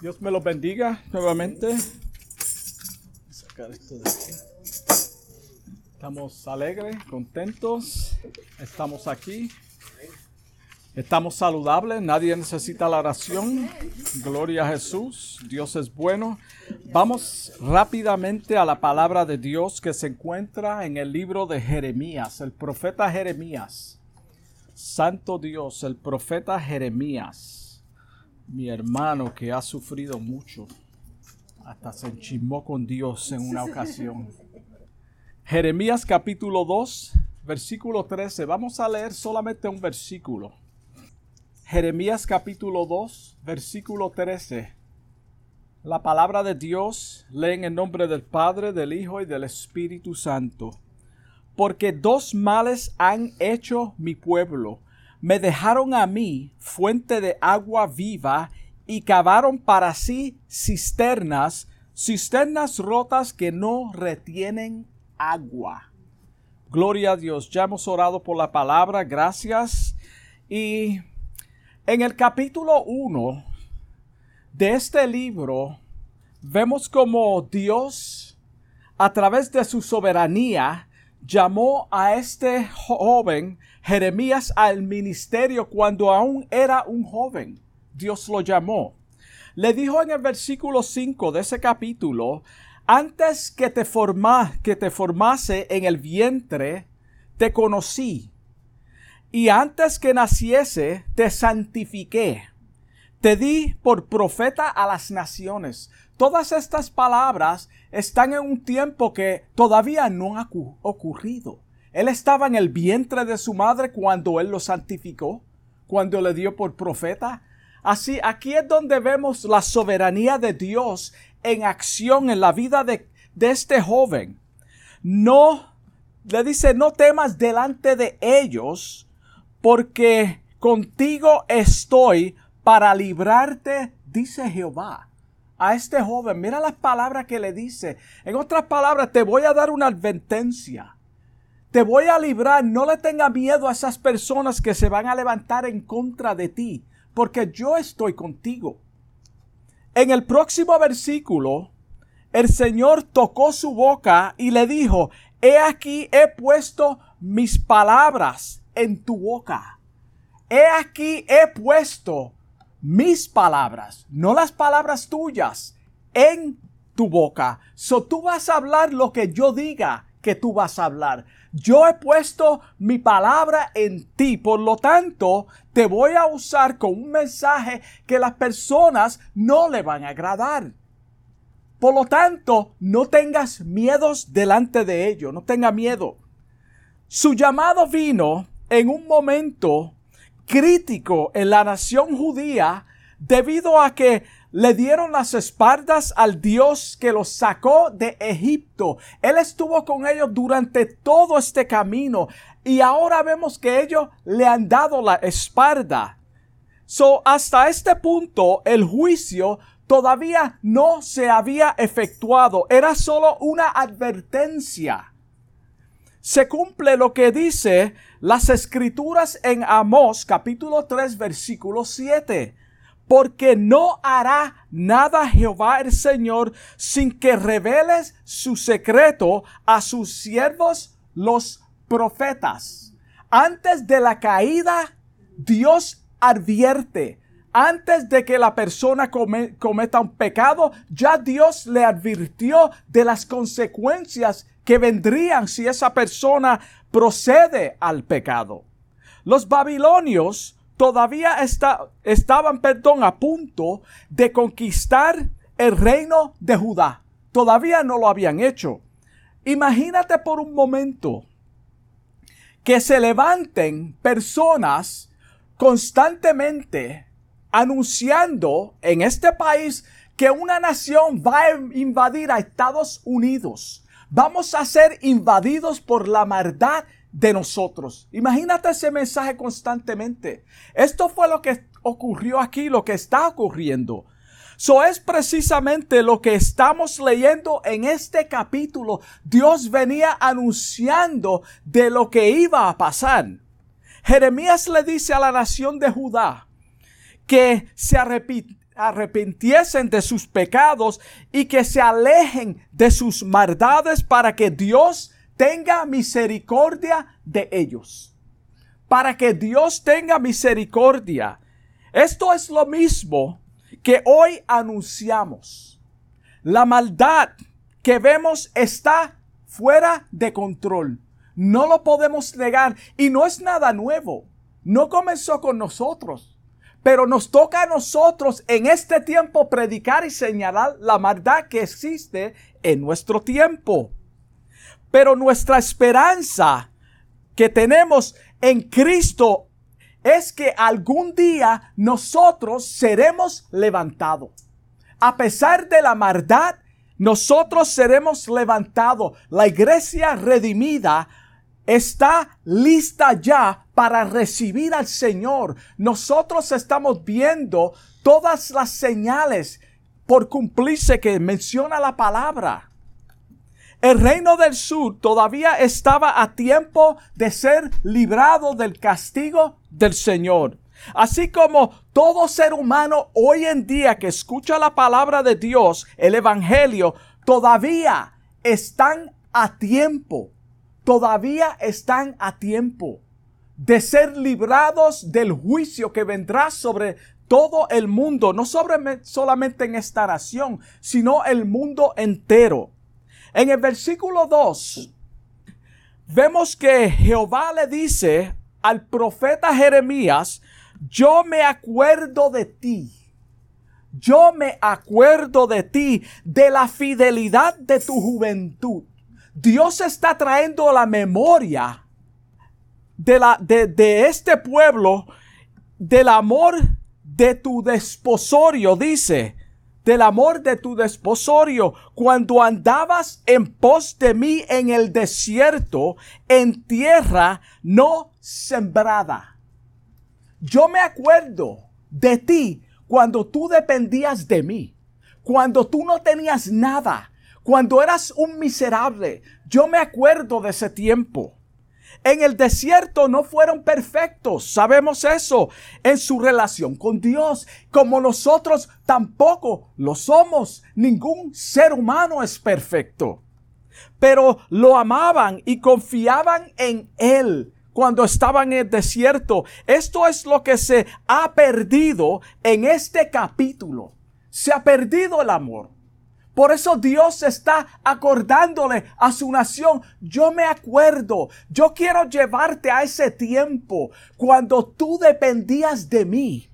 Dios me los bendiga nuevamente. Estamos alegres, contentos. Estamos aquí. Estamos saludables. Nadie necesita la oración. Gloria a Jesús. Dios es bueno. Vamos rápidamente a la palabra de Dios que se encuentra en el libro de Jeremías, el profeta Jeremías. Santo Dios, el profeta Jeremías mi hermano que ha sufrido mucho, hasta se enchimó con Dios en una ocasión. Jeremías capítulo 2, versículo 13. Vamos a leer solamente un versículo. Jeremías capítulo 2, versículo 13. La palabra de Dios leen en nombre del Padre, del Hijo y del Espíritu Santo. Porque dos males han hecho mi pueblo me dejaron a mí fuente de agua viva y cavaron para sí cisternas, cisternas rotas que no retienen agua. Gloria a Dios, ya hemos orado por la palabra, gracias. Y en el capítulo 1 de este libro vemos como Dios, a través de su soberanía, llamó a este joven Jeremías al ministerio cuando aún era un joven. Dios lo llamó. Le dijo en el versículo 5 de ese capítulo, antes que te, forma, que te formase en el vientre, te conocí. Y antes que naciese, te santifiqué. Te di por profeta a las naciones. Todas estas palabras están en un tiempo que todavía no ha ocurrido. Él estaba en el vientre de su madre cuando él lo santificó, cuando le dio por profeta. Así, aquí es donde vemos la soberanía de Dios en acción en la vida de, de este joven. No, le dice, no temas delante de ellos, porque contigo estoy para librarte, dice Jehová a este joven. Mira las palabras que le dice. En otras palabras, te voy a dar una advertencia. Te voy a librar. No le tenga miedo a esas personas que se van a levantar en contra de ti, porque yo estoy contigo. En el próximo versículo, el Señor tocó su boca y le dijo, he aquí he puesto mis palabras en tu boca. He aquí he puesto mis palabras, no las palabras tuyas, en tu boca. So tú vas a hablar lo que yo diga que tú vas a hablar. Yo he puesto mi palabra en ti, por lo tanto, te voy a usar con un mensaje que las personas no le van a agradar. Por lo tanto, no tengas miedos delante de ello, no tenga miedo. Su llamado vino en un momento crítico en la nación judía debido a que le dieron las espaldas al Dios que los sacó de Egipto. Él estuvo con ellos durante todo este camino y ahora vemos que ellos le han dado la espalda. So, hasta este punto, el juicio todavía no se había efectuado. Era solo una advertencia. Se cumple lo que dice las escrituras en Amós capítulo 3 versículo 7 porque no hará nada Jehová el Señor sin que reveles su secreto a sus siervos los profetas. Antes de la caída, Dios advierte. Antes de que la persona cometa un pecado, ya Dios le advirtió de las consecuencias que vendrían si esa persona procede al pecado. Los babilonios todavía estaban, perdón, a punto de conquistar el reino de Judá. Todavía no lo habían hecho. Imagínate por un momento que se levanten personas constantemente anunciando en este país que una nación va a invadir a Estados Unidos. Vamos a ser invadidos por la maldad de nosotros. Imagínate ese mensaje constantemente. Esto fue lo que ocurrió aquí, lo que está ocurriendo. Eso es precisamente lo que estamos leyendo en este capítulo. Dios venía anunciando de lo que iba a pasar. Jeremías le dice a la nación de Judá que se arrepintiesen de sus pecados y que se alejen de sus maldades para que Dios tenga misericordia de ellos. Para que Dios tenga misericordia. Esto es lo mismo que hoy anunciamos. La maldad que vemos está fuera de control. No lo podemos negar y no es nada nuevo. No comenzó con nosotros. Pero nos toca a nosotros en este tiempo predicar y señalar la maldad que existe en nuestro tiempo. Pero nuestra esperanza que tenemos en Cristo es que algún día nosotros seremos levantados. A pesar de la maldad, nosotros seremos levantados. La iglesia redimida está lista ya para recibir al Señor. Nosotros estamos viendo todas las señales por cumplirse que menciona la palabra. El reino del sur todavía estaba a tiempo de ser librado del castigo del Señor. Así como todo ser humano hoy en día que escucha la palabra de Dios, el Evangelio, todavía están a tiempo, todavía están a tiempo de ser librados del juicio que vendrá sobre todo el mundo, no sobre, solamente en esta nación, sino el mundo entero. En el versículo 2, vemos que Jehová le dice al profeta Jeremías, yo me acuerdo de ti. Yo me acuerdo de ti, de la fidelidad de tu juventud. Dios está trayendo la memoria de, la, de, de este pueblo, del amor de tu desposorio, dice del amor de tu desposorio, cuando andabas en pos de mí en el desierto, en tierra no sembrada. Yo me acuerdo de ti cuando tú dependías de mí, cuando tú no tenías nada, cuando eras un miserable. Yo me acuerdo de ese tiempo. En el desierto no fueron perfectos, sabemos eso, en su relación con Dios, como nosotros tampoco lo somos. Ningún ser humano es perfecto. Pero lo amaban y confiaban en Él cuando estaban en el desierto. Esto es lo que se ha perdido en este capítulo. Se ha perdido el amor. Por eso Dios está acordándole a su nación. Yo me acuerdo, yo quiero llevarte a ese tiempo cuando tú dependías de mí.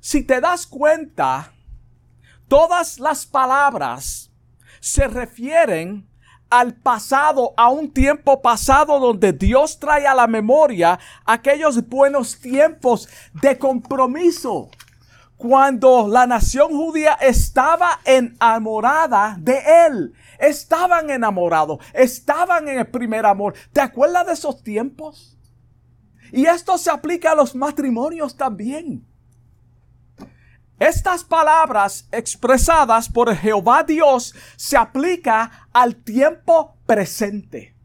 Si te das cuenta, todas las palabras se refieren al pasado, a un tiempo pasado donde Dios trae a la memoria aquellos buenos tiempos de compromiso cuando la nación judía estaba enamorada de él. Estaban enamorados, estaban en el primer amor. ¿Te acuerdas de esos tiempos? Y esto se aplica a los matrimonios también. Estas palabras expresadas por Jehová Dios se aplica al tiempo presente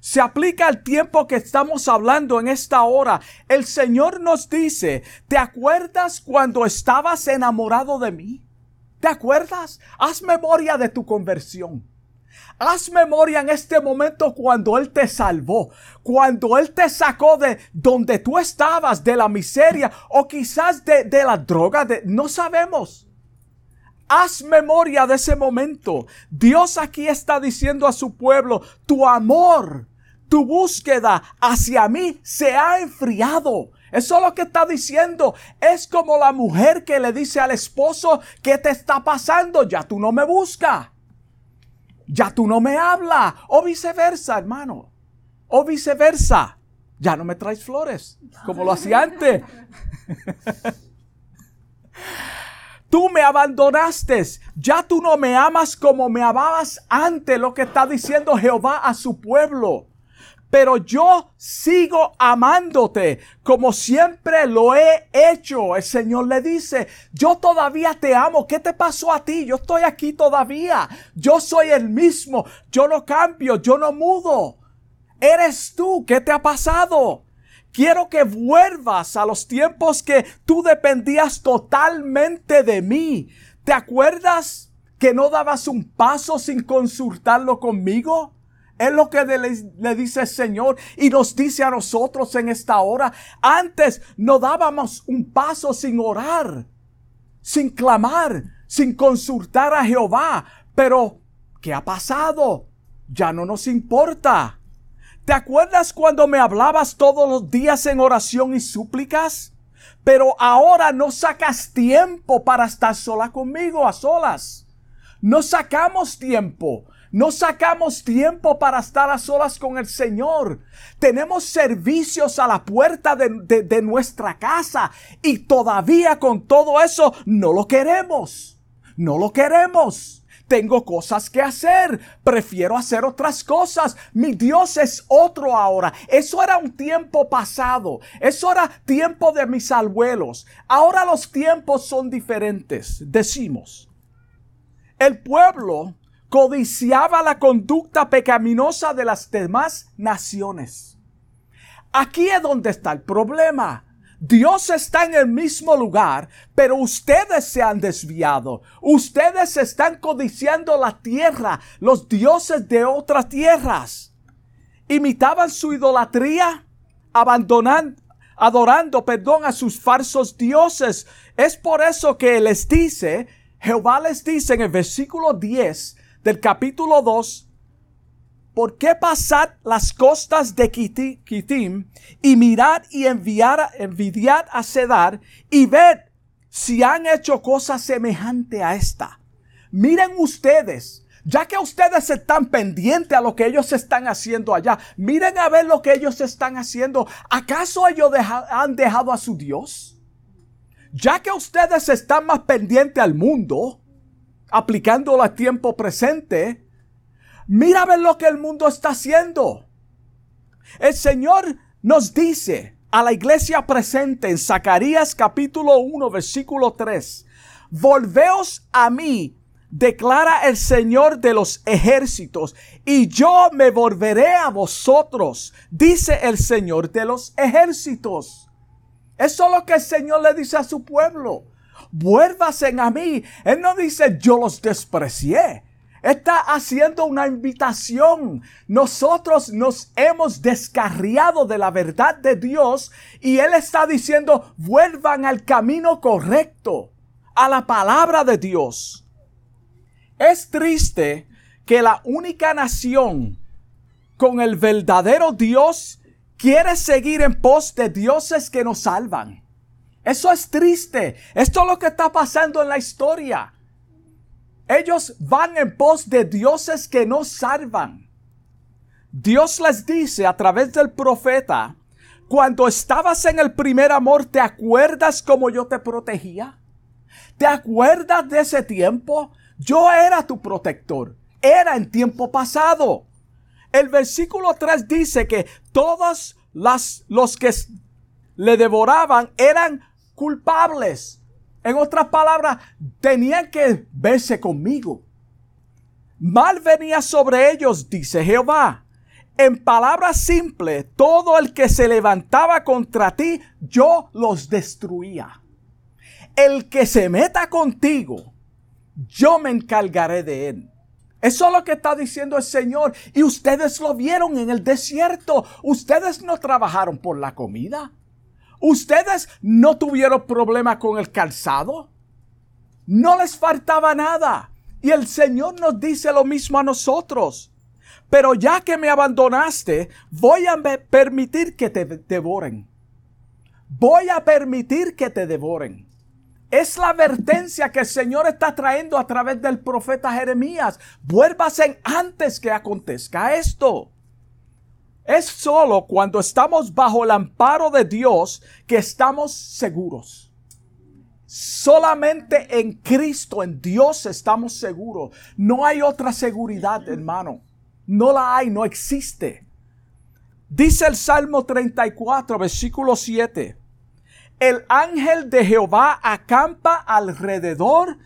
se aplica al tiempo que estamos hablando en esta hora. El Señor nos dice, ¿te acuerdas cuando estabas enamorado de mí? ¿Te acuerdas? Haz memoria de tu conversión. Haz memoria en este momento cuando Él te salvó, cuando Él te sacó de donde tú estabas, de la miseria o quizás de, de la droga, de, no sabemos. Haz memoria de ese momento. Dios aquí está diciendo a su pueblo, tu amor tu búsqueda hacia mí se ha enfriado. Eso es lo que está diciendo. Es como la mujer que le dice al esposo, ¿qué te está pasando? Ya tú no me buscas. Ya tú no me hablas. O viceversa, hermano. O viceversa. Ya no me traes flores, como lo hacía antes. Tú me abandonaste. Ya tú no me amas como me amabas antes, lo que está diciendo Jehová a su pueblo pero yo sigo amándote como siempre lo he hecho. El Señor le dice, yo todavía te amo. ¿Qué te pasó a ti? Yo estoy aquí todavía. Yo soy el mismo. Yo no cambio, yo no mudo. Eres tú. ¿Qué te ha pasado? Quiero que vuelvas a los tiempos que tú dependías totalmente de mí. ¿Te acuerdas que no dabas un paso sin consultarlo conmigo? Es lo que le, dice el Señor y nos dice a nosotros en esta hora. Antes no dábamos un paso sin orar, sin clamar, sin consultar a Jehová. Pero, ¿qué ha pasado? Ya no nos importa. ¿Te acuerdas cuando me hablabas todos los días en oración y súplicas? Pero ahora no sacas tiempo para estar sola conmigo, a solas. No sacamos tiempo. No sacamos tiempo para estar a solas con el Señor. Tenemos servicios a la puerta de, de, nuestra casa y todavía con todo eso no lo queremos. No lo queremos. Tengo cosas que hacer. Prefiero hacer otras cosas. Mi Dios es otro ahora. Eso era un tiempo pasado. Eso era tiempo de mis abuelos. Ahora los tiempos son diferentes. Decimos. El pueblo codiciaba la conducta pecaminosa de las demás naciones. Aquí es donde está el problema. Dios está en el mismo lugar, pero ustedes se han desviado. Ustedes están codiciando la tierra, los dioses de otras tierras. Imitaban su idolatría, abandonando, adorando, perdón, a sus falsos dioses. Es por eso que les dice, Jehová les dice en el versículo 10, del capítulo 2, ¿por qué pasar las costas de Kitim y mirar y enviar, envidiar a Sedar y ver si han hecho cosas semejante a esta? Miren ustedes, ya que ustedes están pendientes a lo que ellos están haciendo allá, miren a ver lo que ellos están haciendo. ¿Acaso ellos han dejado a su Dios? Ya que ustedes están más pendientes al mundo, aplicándolo a tiempo presente, mira ver lo que el mundo está haciendo. El Señor nos dice a la iglesia presente en Zacarías capítulo 1 versículo 3, volveos a mí, declara el Señor de los ejércitos, y yo me volveré a vosotros, dice el Señor de los ejércitos. Eso es lo que el Señor le dice a su pueblo vuélvasen a mí. Él no dice yo los desprecié. Está haciendo una invitación. Nosotros nos hemos descarriado de la verdad de Dios y Él está diciendo vuelvan al camino correcto, a la palabra de Dios. Es triste que la única nación con el verdadero Dios quiere seguir en pos de dioses que nos salvan. Eso es triste. Esto es lo que está pasando en la historia. Ellos van en pos de dioses que no salvan. Dios les dice a través del profeta, cuando estabas en el primer amor, ¿te acuerdas cómo yo te protegía? ¿Te acuerdas de ese tiempo? Yo era tu protector. Era en tiempo pasado. El versículo 3 dice que todos las, los que le devoraban eran culpables. En otras palabras, tenían que verse conmigo. Mal venía sobre ellos, dice Jehová. En palabras simples, todo el que se levantaba contra ti, yo los destruía. El que se meta contigo, yo me encargaré de él. Eso es lo que está diciendo el Señor. Y ustedes lo vieron en el desierto. Ustedes no trabajaron por la comida. ¿Ustedes no tuvieron problema con el calzado? No les faltaba nada. Y el Señor nos dice lo mismo a nosotros. Pero ya que me abandonaste, voy a permitir que te devoren. Voy a permitir que te devoren. Es la advertencia que el Señor está trayendo a través del profeta Jeremías. Vuélvasen antes que acontezca esto. Es solo cuando estamos bajo el amparo de Dios que estamos seguros. Solamente en Cristo, en Dios estamos seguros. No hay otra seguridad, hermano. No la hay, no existe. Dice el Salmo 34, versículo 7. El ángel de Jehová acampa alrededor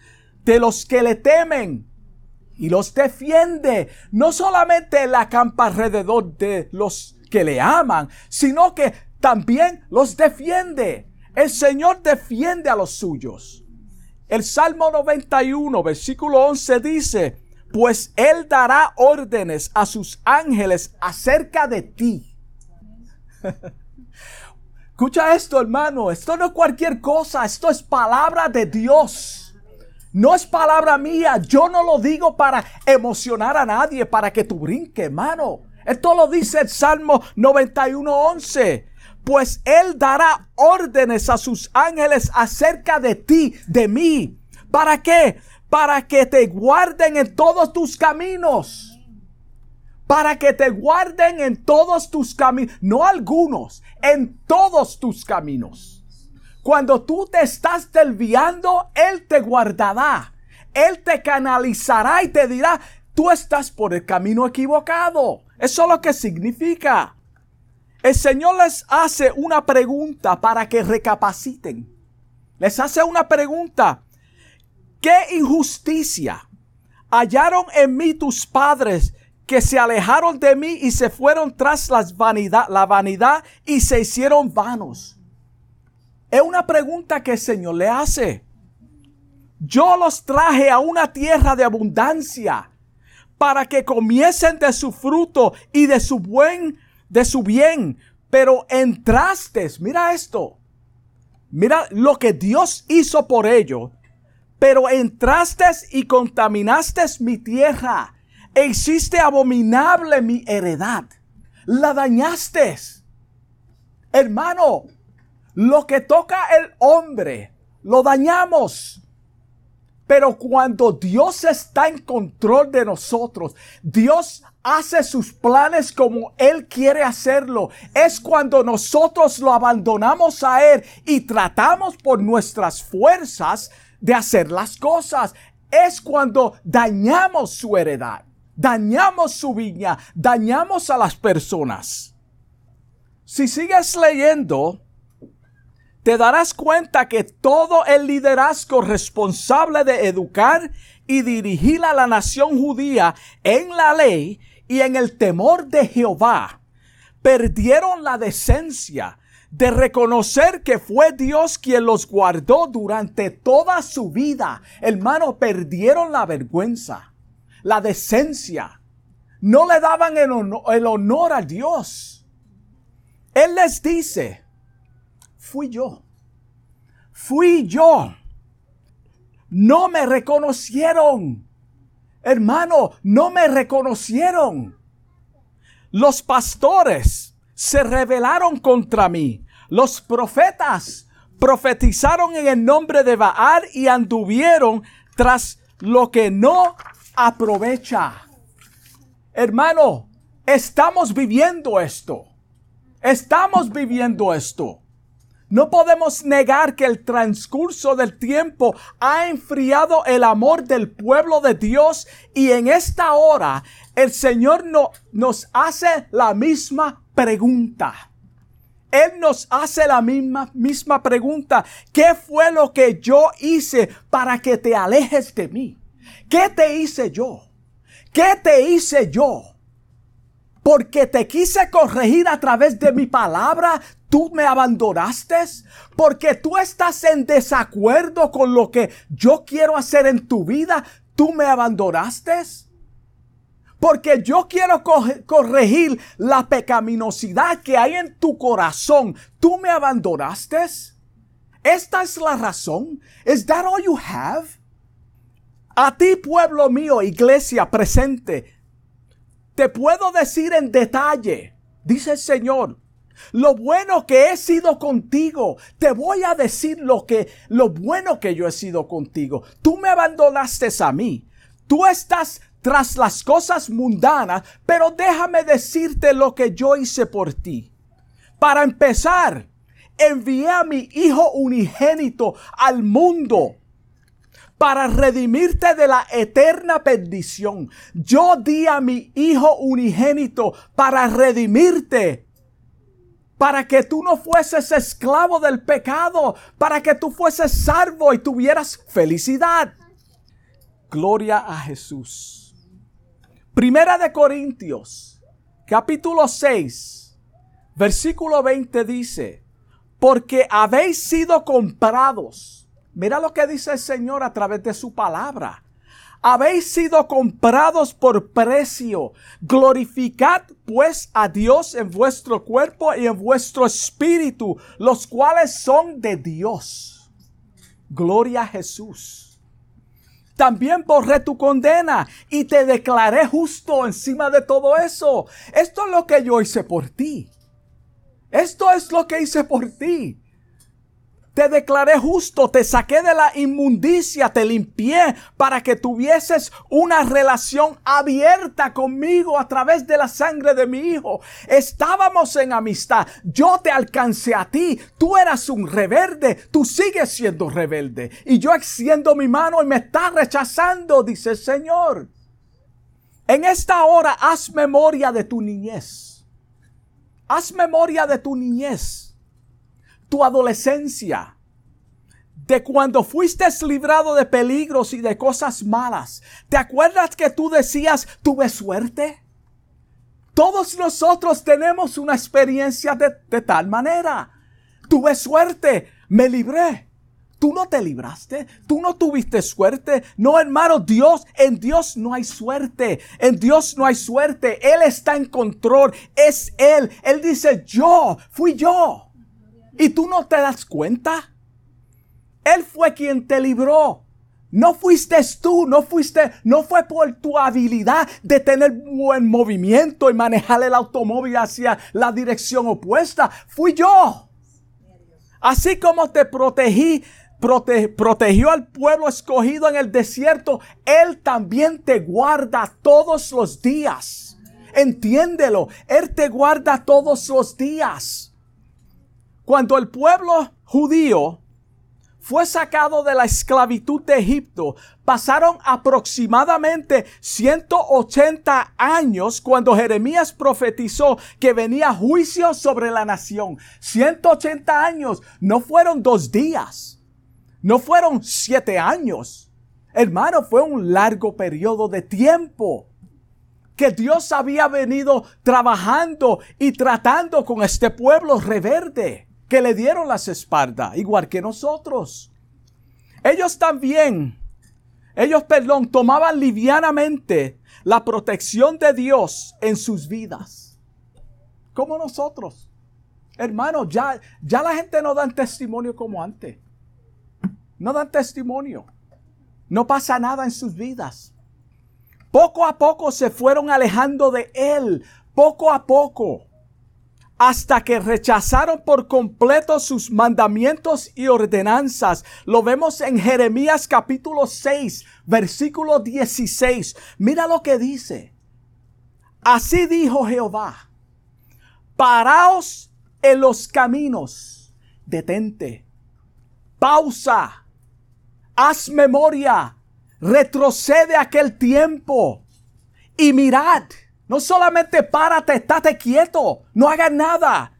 de los que le temen y los defiende. No solamente la acampa alrededor de los que le aman, sino que también los defiende. El Señor defiende a los suyos. El Salmo 91, versículo 11 dice, pues Él dará órdenes a sus ángeles acerca de ti. Escucha esto, hermano. Esto no es cualquier cosa. Esto es palabra de Dios. No es palabra mía. Yo no lo digo para emocionar a nadie, para que tú brinques, hermano. Esto lo dice el Salmo 91.11. Pues Él dará órdenes a sus ángeles acerca de ti, de mí. ¿Para qué? Para que te guarden en todos tus caminos para que te guarden en todos tus caminos, no algunos, en todos tus caminos. Cuando tú te estás desviando, Él te guardará. Él te canalizará y te dirá, tú estás por el camino equivocado. Eso es lo que significa. El Señor les hace una pregunta para que recapaciten. Les hace una pregunta. ¿Qué injusticia hallaron en mí tus padres que se alejaron de mí y se fueron tras las vanidad, la vanidad y se hicieron vanos? Es una pregunta que el Señor le hace. Yo los traje a una tierra de abundancia para que comiesen de su fruto y de su buen, de su bien. Pero entraste, mira esto, mira lo que Dios hizo por ello. Pero entraste y contaminaste mi tierra e hiciste abominable mi heredad. La dañaste. Hermano, lo que toca el hombre, lo dañamos. Pero cuando Dios está en control de nosotros, Dios hace sus planes como Él quiere hacerlo. Es cuando nosotros lo abandonamos a Él y tratamos por nuestras fuerzas de hacer las cosas. Es cuando dañamos su heredad dañamos su viña, dañamos a las personas. Si sigues leyendo, te darás cuenta que todo el liderazgo responsable de educar y dirigir a la nación judía en la ley y en el temor de Jehová, perdieron la decencia de reconocer que fue Dios quien los guardó durante toda su vida. Hermano, perdieron la vergüenza la decencia. No le daban el honor, a Dios. Él les dice, fui yo. Fui yo. No me reconocieron. Hermano, no me reconocieron. Los pastores se rebelaron contra mí. Los profetas profetizaron en el nombre de Baal y anduvieron tras lo que no aprovecha. Hermano, estamos viviendo esto. Estamos viviendo esto. No podemos negar que el transcurso del tiempo ha enfriado el amor del pueblo de Dios y en esta hora el Señor no, nos hace la misma pregunta. Él nos hace la misma, misma pregunta. ¿Qué fue lo que yo hice para que te alejes de mí? ¿Qué te hice yo? ¿Qué te hice yo? Porque te quise corregir a través de mi palabra, tú me abandonaste. Porque tú estás en desacuerdo con lo que yo quiero hacer en tu vida, tú me abandonaste. Porque yo quiero corregir la pecaminosidad que hay en tu corazón. Tú me abandonaste. Esta es la razón. Is that all you have? A ti, pueblo mío, iglesia presente, te puedo decir en detalle, dice el Señor, lo bueno que he sido contigo. Te voy a decir lo que, lo bueno que yo he sido contigo. Tú me abandonaste a mí. Tú estás tras las cosas mundanas, pero déjame decirte lo que yo hice por ti. Para empezar, envié a mi Hijo unigénito al mundo para redimirte de la eterna perdición. Yo di a mi Hijo unigénito para redimirte. Para que tú no fueses esclavo del pecado, para que tú fueses salvo y tuvieras felicidad. Gloria a Jesús. Primera de Corintios, capítulo 6, Versículo 20 dice, porque habéis sido comprados. Mira lo que dice el Señor a través de su palabra. Habéis sido comprados por precio. Glorificad pues a Dios en vuestro cuerpo y en vuestro espíritu, los cuales son de Dios. Gloria a Jesús. También borré tu condena y te declaré justo encima de todo eso. Esto es lo que yo hice por ti. Esto es lo que hice por ti. Te declaré justo, te saqué de la inmundicia, te limpié para que tuvieses una relación abierta conmigo a través de la sangre de mi hijo. Estábamos en amistad, yo te alcancé a ti, tú eras un rebelde, tú sigues siendo rebelde y yo extiendo mi mano y me estás rechazando, dice el Señor. En esta hora haz memoria de tu niñez. Haz memoria de tu niñez tu adolescencia, de cuando fuiste librado de peligros y de cosas malas. ¿Te acuerdas que tú decías, tuve suerte? Todos nosotros tenemos una experiencia de, de tal manera. Tuve suerte, me libré. Tú no te libraste, tú no tuviste suerte. No, hermano, Dios, en Dios no hay suerte. En Dios no hay suerte. Él está en control. Es Él. Él dice, yo, fui yo. ¿Y tú no te das cuenta? Él fue quien te libró. No fuiste tú, no fuiste, no fue por tu habilidad de tener buen movimiento y manejar el automóvil hacia la dirección opuesta. Fui yo. Así como te protegí, protegió al pueblo escogido en el desierto, Él también te guarda todos los días. Entiéndelo, Él te guarda todos los días. Cuando el pueblo judío fue sacado de la esclavitud de Egipto, pasaron aproximadamente 180 años cuando Jeremías profetizó que venía juicio sobre la nación. 180 años no fueron dos días, no fueron siete años. Hermano, fue un largo periodo de tiempo que Dios había venido trabajando y tratando con este pueblo reverde que le dieron las espaldas, igual que nosotros. Ellos también, ellos, perdón, tomaban livianamente la protección de Dios en sus vidas. Como nosotros. Hermanos, ya, ya la gente no dan testimonio como antes. No dan testimonio. No pasa nada en sus vidas. Poco a poco se fueron alejando de Él. Poco a poco hasta que rechazaron por completo sus mandamientos y ordenanzas. Lo vemos en Jeremías capítulo 6, versículo 16. Mira lo que dice. Así dijo Jehová, paraos en los caminos, detente, pausa, haz memoria, retrocede aquel tiempo y mirad no solamente párate, estate quieto, no hagas nada.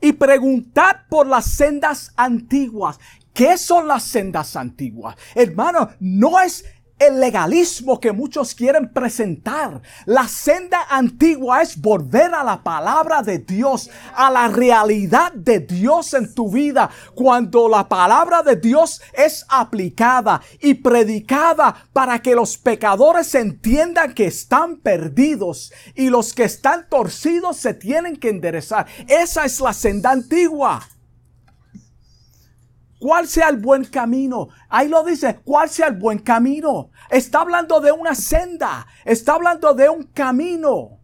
Y preguntad por las sendas antiguas. ¿Qué son las sendas antiguas? Hermano, no es el legalismo que muchos quieren presentar. La senda antigua es volver a la palabra de Dios, a la realidad de Dios en tu vida. Cuando la palabra de Dios es aplicada y predicada para que los pecadores entiendan que están perdidos y los que están torcidos se tienen que enderezar. Esa es la senda antigua. ¿Cuál sea el buen camino? Ahí lo dice, ¿cuál sea el buen camino? Está hablando de una senda, está hablando de un camino.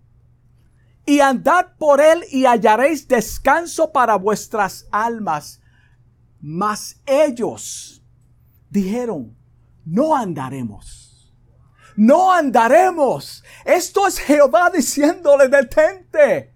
Y andad por él y hallaréis descanso para vuestras almas. Mas ellos dijeron, no andaremos. No andaremos. Esto es Jehová diciéndole, detente.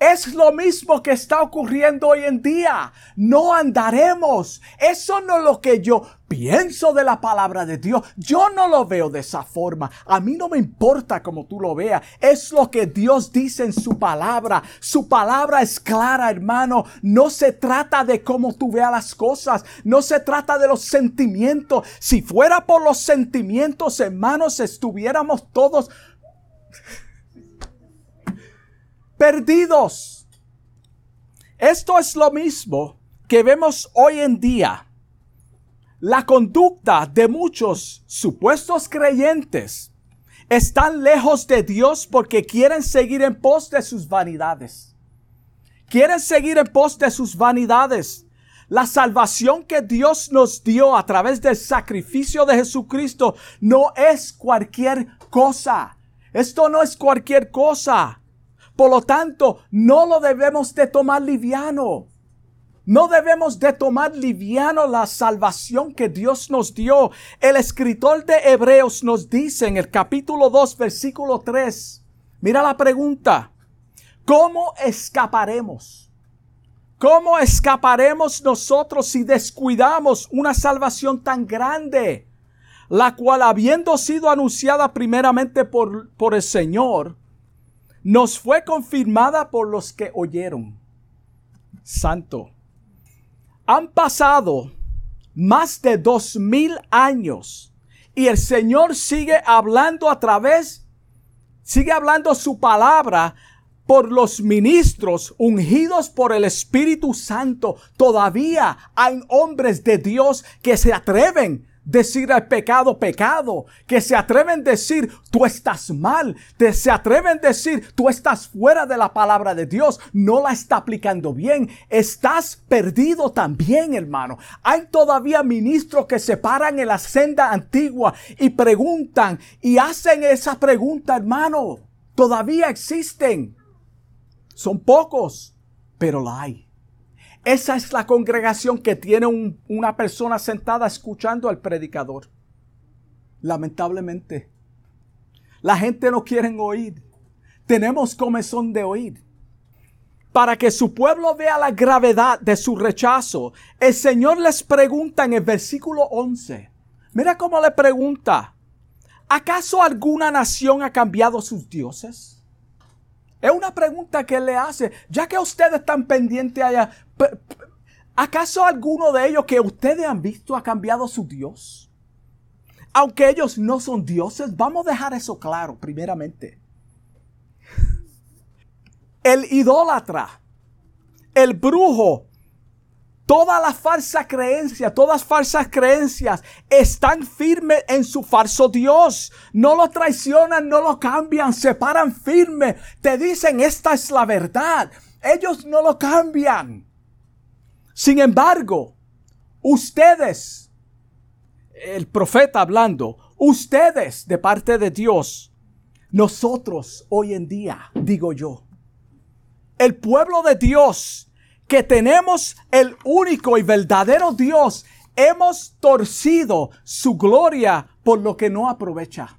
Es lo mismo que está ocurriendo hoy en día. No andaremos. Eso no es lo que yo pienso de la palabra de Dios. Yo no lo veo de esa forma. A mí no me importa como tú lo veas. Es lo que Dios dice en su palabra. Su palabra es clara, hermano. No se trata de cómo tú veas las cosas. No se trata de los sentimientos. Si fuera por los sentimientos, hermanos, estuviéramos todos perdidos. Esto es lo mismo que vemos hoy en día. La conducta de muchos supuestos creyentes están lejos de Dios porque quieren seguir en pos de sus vanidades. Quieren seguir en pos de sus vanidades. La salvación que Dios nos dio a través del sacrificio de Jesucristo no es cualquier cosa. Esto no es cualquier cosa. Por lo tanto, no lo debemos de tomar liviano. No debemos de tomar liviano la salvación que Dios nos dio. El escritor de Hebreos nos dice en el capítulo 2, versículo 3. Mira la pregunta. ¿Cómo escaparemos? ¿Cómo escaparemos nosotros si descuidamos una salvación tan grande? La cual habiendo sido anunciada primeramente por, por el Señor, nos fue confirmada por los que oyeron. Santo. Han pasado más de dos mil años y el Señor sigue hablando a través, sigue hablando su palabra por los ministros ungidos por el Espíritu Santo. Todavía hay hombres de Dios que se atreven decir al pecado pecado, que se atreven a decir tú estás mal, que se atreven a decir tú estás fuera de la palabra de Dios, no la está aplicando bien, estás perdido también, hermano. Hay todavía ministros que se paran en la senda antigua y preguntan y hacen esa pregunta, hermano. Todavía existen. Son pocos, pero la hay. Esa es la congregación que tiene una persona sentada escuchando al predicador. Lamentablemente. La gente no quiere oír. Tenemos comezón de oír. Para que su pueblo vea la gravedad de su rechazo, el Señor les pregunta en el versículo 11. Mira cómo le pregunta. ¿Acaso alguna nación ha cambiado sus dioses? Es una pregunta que le hace, ya que ustedes están pendientes allá, ¿acaso alguno de ellos que ustedes han visto ha cambiado su Dios? Aunque ellos no son dioses, vamos a dejar eso claro primeramente. El idólatra, el brujo, Toda la falsa creencia, todas falsas creencias están firmes en su falso Dios. No lo traicionan, no lo cambian, se paran firme. Te dicen, esta es la verdad. Ellos no lo cambian. Sin embargo, ustedes, el profeta hablando, ustedes de parte de Dios, nosotros hoy en día, digo yo, el pueblo de Dios, que tenemos el único y verdadero Dios, hemos torcido su gloria por lo que no aprovecha.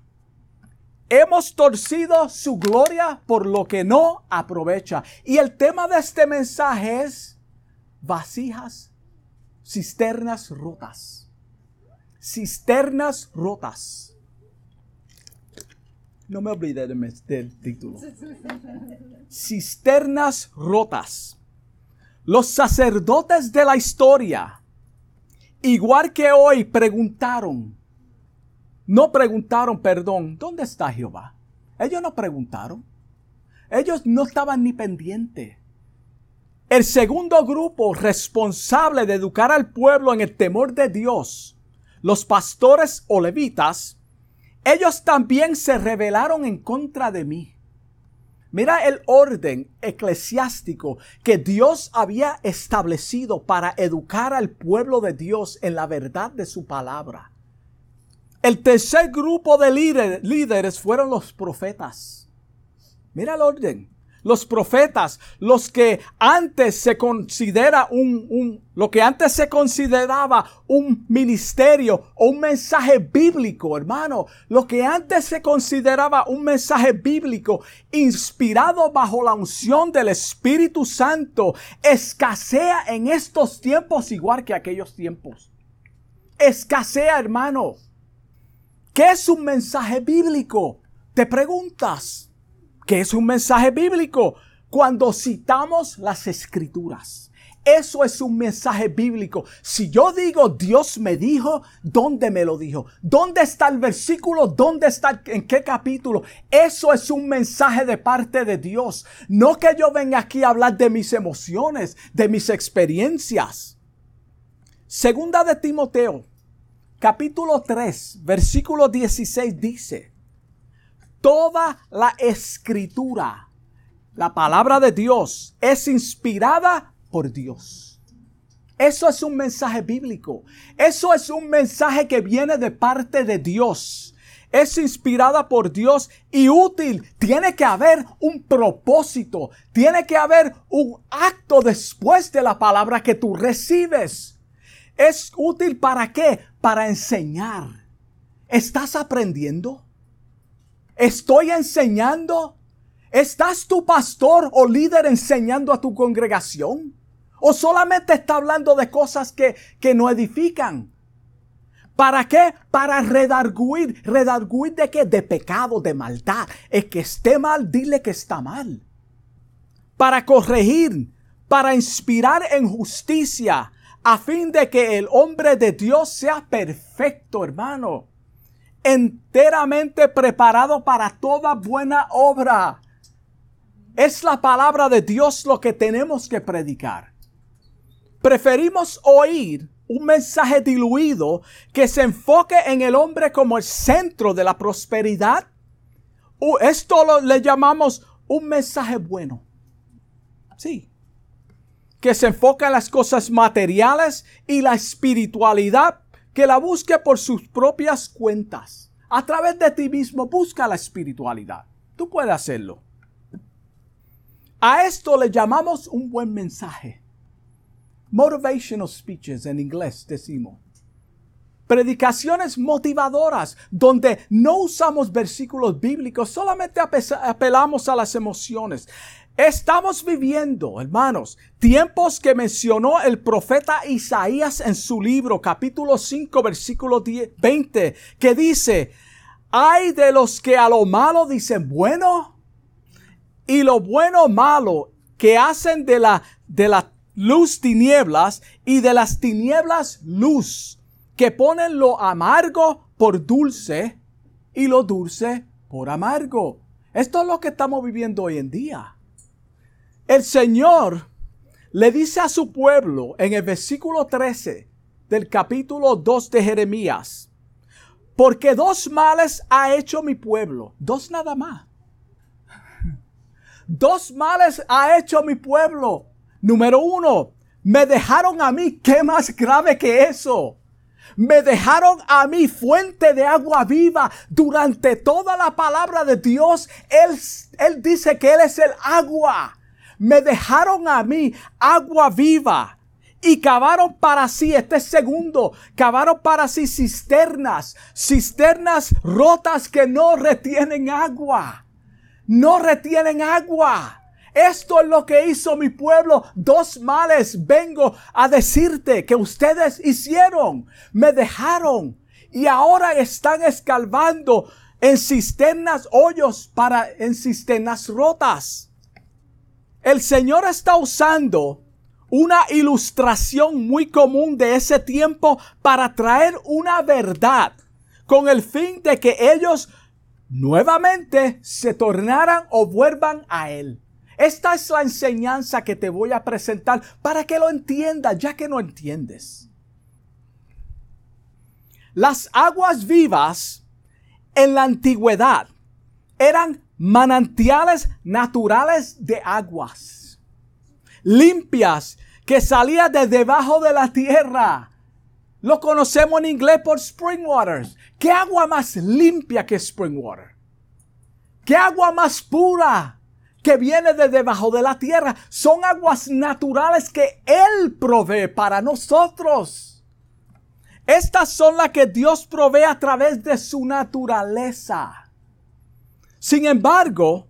Hemos torcido su gloria por lo que no aprovecha. Y el tema de este mensaje es vasijas, cisternas rotas. Cisternas rotas. No me olvide del título. Cisternas rotas. Los sacerdotes de la historia, igual que hoy, preguntaron, no preguntaron, perdón, ¿dónde está Jehová? Ellos no preguntaron. Ellos no estaban ni pendientes. El segundo grupo responsable de educar al pueblo en el temor de Dios, los pastores o levitas, ellos también se rebelaron en contra de mí. Mira el orden eclesiástico que Dios había establecido para educar al pueblo de Dios en la verdad de su palabra. El tercer grupo de líderes fueron los profetas. Mira el orden los profetas, los que antes se considera un, lo que antes se consideraba un ministerio o un mensaje bíblico, hermano, lo que antes se consideraba un mensaje bíblico inspirado bajo la unción del Espíritu Santo, escasea en estos tiempos igual que aquellos tiempos. Escasea, hermano. ¿Qué es un mensaje bíblico? Te preguntas. ¿Qué es un mensaje bíblico? Cuando citamos las escrituras. Eso es un mensaje bíblico. Si yo digo Dios me dijo, ¿dónde me lo dijo? ¿Dónde está el versículo? ¿Dónde está? ¿En qué capítulo? Eso es un mensaje de parte de Dios. No que yo venga aquí a hablar de mis emociones, de mis experiencias. Segunda de Timoteo, capítulo 3, versículo 16 dice, toda la escritura, la palabra de Dios, es inspirada por Dios. Eso es un mensaje bíblico. Eso es un mensaje que viene de parte de Dios. Es inspirada por Dios y útil. Tiene que haber un propósito. Tiene que haber un acto después de la palabra que tú recibes. ¿Es útil para qué? Para enseñar. ¿Estás aprendiendo? ¿Estoy enseñando? ¿Estás tu pastor o líder enseñando a tu congregación? ¿O solamente está hablando de cosas que, que no edifican? ¿Para qué? Para redarguir. ¿Redarguir de qué? De pecado, de maldad. El que esté mal, dile que está mal. Para corregir, para inspirar en justicia, a fin de que el hombre de Dios sea perfecto, hermano, enteramente preparado para toda buena obra. Es la palabra de Dios lo que tenemos que predicar. Preferimos oír un mensaje diluido que se enfoque en el hombre como el centro de la prosperidad. Esto lo, le llamamos un mensaje bueno. Sí, que se enfoca en las cosas materiales y la espiritualidad, que la busque por sus propias cuentas. A través de ti mismo busca la espiritualidad. Tú puedes hacerlo. A esto le llamamos un buen mensaje. Motivational speeches en inglés decimos. Predicaciones motivadoras donde no usamos versículos bíblicos, solamente apelamos a las emociones. Estamos viviendo, hermanos, tiempos que mencionó el profeta Isaías en su libro, capítulo 5, versículo 20, que dice, hay de los que a lo malo dicen bueno y lo bueno malo que hacen de la, de la luz tinieblas y de las tinieblas luz, que ponen lo amargo por dulce y lo dulce por amargo. Esto es lo que estamos viviendo hoy en día. El Señor le dice a su pueblo en el versículo 13 del capítulo 2 de Jeremías, porque dos males ha hecho mi pueblo, dos nada más. Dos males ha hecho mi pueblo. Número uno, me dejaron a mí, ¿qué más grave que eso? Me dejaron a mí fuente de agua viva durante toda la palabra de Dios. Él, él dice que Él es el agua me dejaron a mí agua viva y cavaron para sí, este segundo, cavaron para sí cisternas, cisternas rotas que no retienen agua, no retienen agua. Esto es lo que hizo mi pueblo. Dos males vengo a decirte que ustedes hicieron. Me dejaron y ahora están escalvando en cisternas hoyos para en cisternas rotas. El Señor está usando una ilustración muy común de ese tiempo para traer una verdad con el fin de que ellos nuevamente se tornaran o vuelvan a Él. Esta es la enseñanza que te voy a presentar para que lo entiendas, ya que no entiendes. Las aguas vivas en la antigüedad eran manantiales naturales de aguas, limpias, que salían de debajo de la tierra. Lo conocemos en inglés por spring waters. ¿Qué agua más limpia que spring water? ¿Qué agua más pura que viene de debajo de la tierra? Son aguas naturales que Él provee para nosotros. Estas son las que Dios provee a través de su naturaleza. Sin embargo,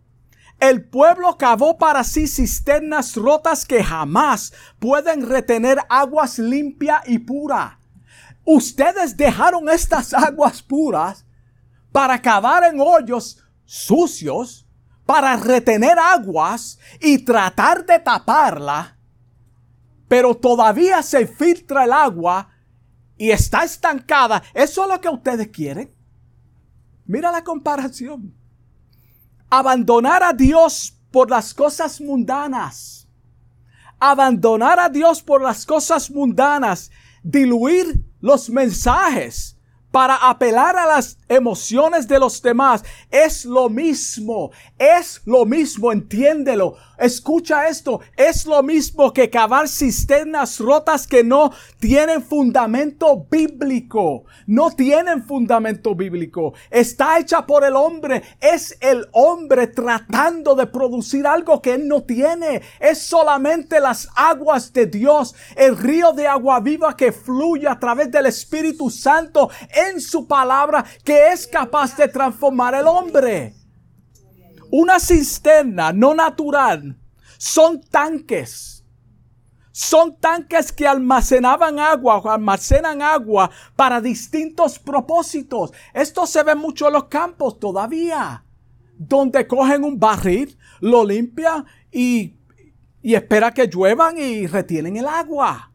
el pueblo cavó para sí cisternas rotas que jamás pueden retener aguas limpia y pura. Ustedes dejaron estas aguas puras para cavar en hoyos sucios, para retener aguas y tratar de taparla pero todavía se filtra el agua y está estancada. ¿Eso es lo que ustedes quieren? Mira la comparación. Abandonar a Dios por las cosas mundanas. Abandonar a Dios por las cosas mundanas. Diluir los mensajes para apelar a las emociones de los demás. Es lo mismo, es lo mismo, entiéndelo. Escucha esto, es lo mismo que cavar cisternas rotas que no tienen fundamento bíblico. No tienen fundamento bíblico. Está hecha por el hombre. Es el hombre tratando de producir algo que él no tiene. Es solamente las aguas de Dios, el río de agua viva que fluye a través del Espíritu Santo en su palabra que es capaz de transformar el hombre. Una cisterna no natural son tanques. Son tanques que almacenaban agua almacenan agua para distintos propósitos. Esto se ve mucho en los campos todavía, donde cogen un barril, lo limpian y, y espera que lluevan y retienen el agua.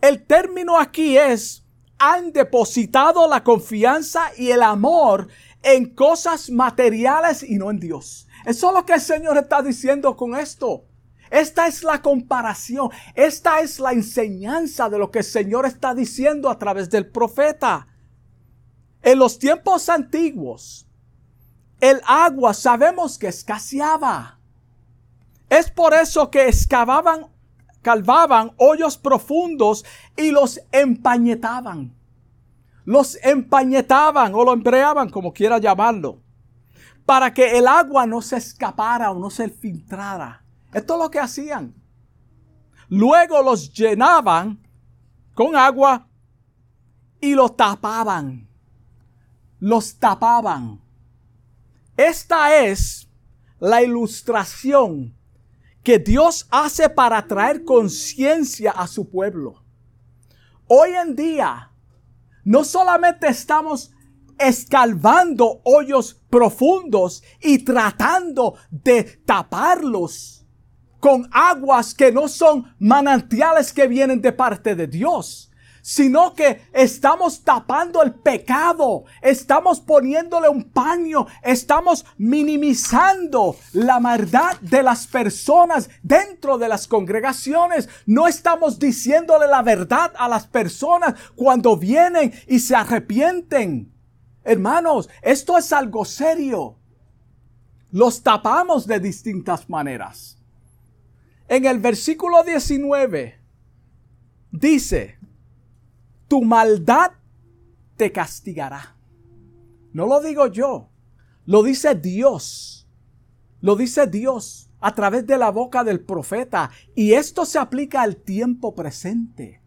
El término aquí es, han depositado la confianza y el amor en cosas materiales y no en Dios. Eso es lo que el Señor está diciendo con esto. Esta es la comparación, esta es la enseñanza de lo que el Señor está diciendo a través del profeta. En los tiempos antiguos, el agua sabemos que escaseaba. Es por eso que excavaban, calvaban hoyos profundos y los empañetaban. Los empañetaban o lo embreaban, como quiera llamarlo para que el agua no se escapara o no se filtrara. Esto es lo que hacían. Luego los llenaban con agua y los tapaban. Los tapaban. Esta es la ilustración que Dios hace para traer conciencia a su pueblo. Hoy en día, no solamente estamos escalvando hoyos profundos y tratando de taparlos con aguas que no son manantiales que vienen de parte de Dios sino que estamos tapando el pecado, estamos poniéndole un paño, estamos minimizando la maldad de las personas dentro de las congregaciones, no estamos diciéndole la verdad a las personas cuando vienen y se arrepienten. Hermanos, esto es algo serio. Los tapamos de distintas maneras. En el versículo 19 dice, tu maldad te castigará. No lo digo yo, lo dice Dios. Lo dice Dios a través de la boca del profeta. Y esto se aplica al tiempo presente.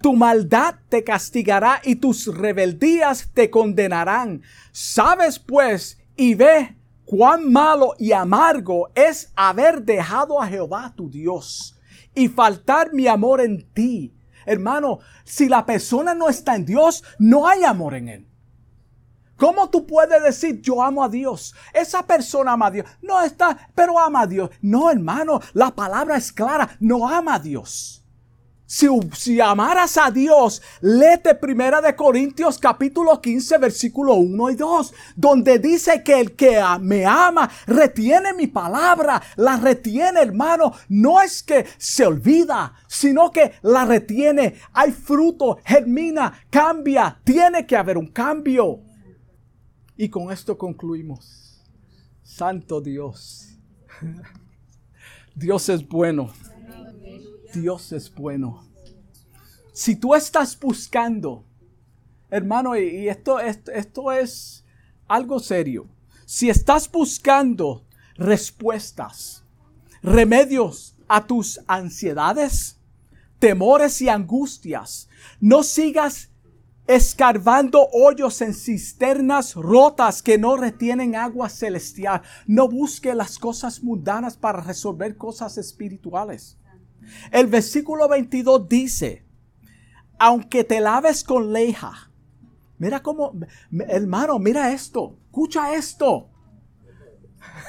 Tu maldad te castigará y tus rebeldías te condenarán. Sabes pues y ve cuán malo y amargo es haber dejado a Jehová tu Dios y faltar mi amor en ti. Hermano, si la persona no está en Dios, no hay amor en él. ¿Cómo tú puedes decir yo amo a Dios? Esa persona ama a Dios. No está, pero ama a Dios. No, hermano, la palabra es clara. No ama a Dios. Si, amaras a Dios, léete Primera de Corintios capítulo 15 versículo 1 y 2, donde dice que el que me ama retiene mi palabra, la retiene hermano, no es que se olvida, sino que la retiene, hay fruto, germina, cambia, tiene que haber un cambio. Y con esto concluimos. Santo Dios. Dios es bueno. Dios es bueno. Si tú estás buscando, hermano, y esto, esto, esto es algo serio. Si estás buscando respuestas, remedios a tus ansiedades, temores y angustias, no sigas escarbando hoyos en cisternas rotas que no retienen agua celestial. No busque las cosas mundanas para resolver cosas espirituales. El versículo 22 dice, aunque te laves con leja, mira cómo, hermano, mira esto, escucha esto.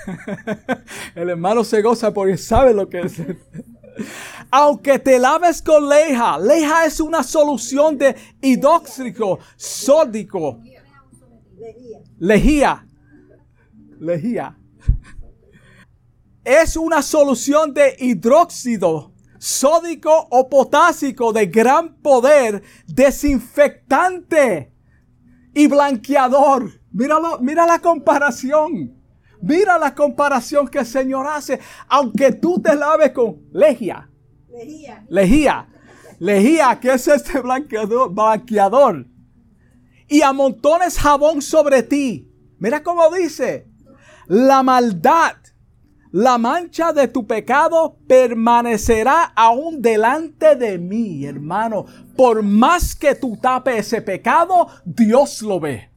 El hermano se goza porque sabe lo que es. Aunque te laves con leja, leja es una solución de hidróxico, sódico, lejía, lejía. Es una solución de hidróxido sódico o potásico de gran poder, desinfectante y blanqueador. Míralo, mira la comparación. Mira la comparación que el Señor hace. Aunque tú te laves con lejía. Lejía. Lejía. Lejía, que es este blanqueador, blanqueador. Y amontones jabón sobre ti. Mira cómo dice. La maldad la mancha de tu pecado permanecerá aún delante de mí, hermano. Por más que tú tapes ese pecado, Dios lo ve.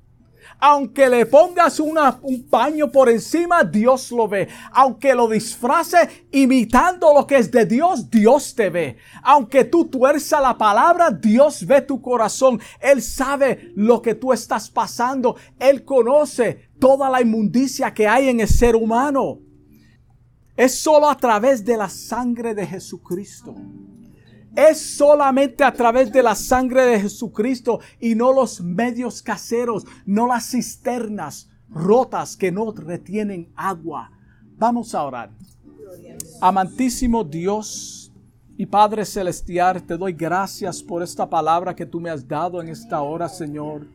Aunque le pongas un paño por encima, Dios lo ve. Aunque lo disfrace imitando lo que es de Dios, Dios te ve. Aunque tú tuerza la palabra, Dios ve tu corazón. Él sabe lo que tú estás pasando. Él conoce toda la inmundicia que hay en el ser humano. Es solo a través de la sangre de Jesucristo. Es solamente a través de la sangre de Jesucristo y no los medios caseros, no las cisternas rotas que no retienen agua. Vamos a orar. Amantísimo Dios y Padre Celestial, te doy gracias por esta palabra que tú me has dado en esta hora, Señor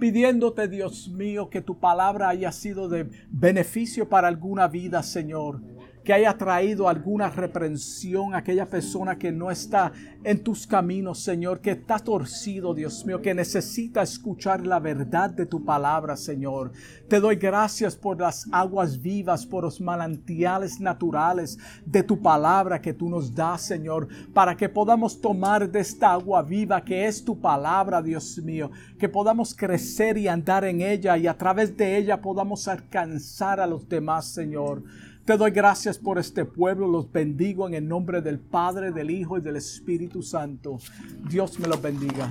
pidiéndote, Dios mío, que tu palabra haya sido de beneficio para alguna vida, Señor que haya traído alguna reprensión a aquella persona que no está en tus caminos, Señor, que está torcido, Dios mío, que necesita escuchar la verdad de tu palabra, Señor. Te doy gracias por las aguas vivas, por los manantiales naturales de tu palabra que tú nos das, Señor, para que podamos tomar de esta agua viva que es tu palabra, Dios mío, que podamos crecer y andar en ella y a través de ella podamos alcanzar a los demás, Señor. Te doy gracias por este pueblo, los bendigo en el nombre del Padre, del Hijo y del Espíritu Santo. Dios me los bendiga.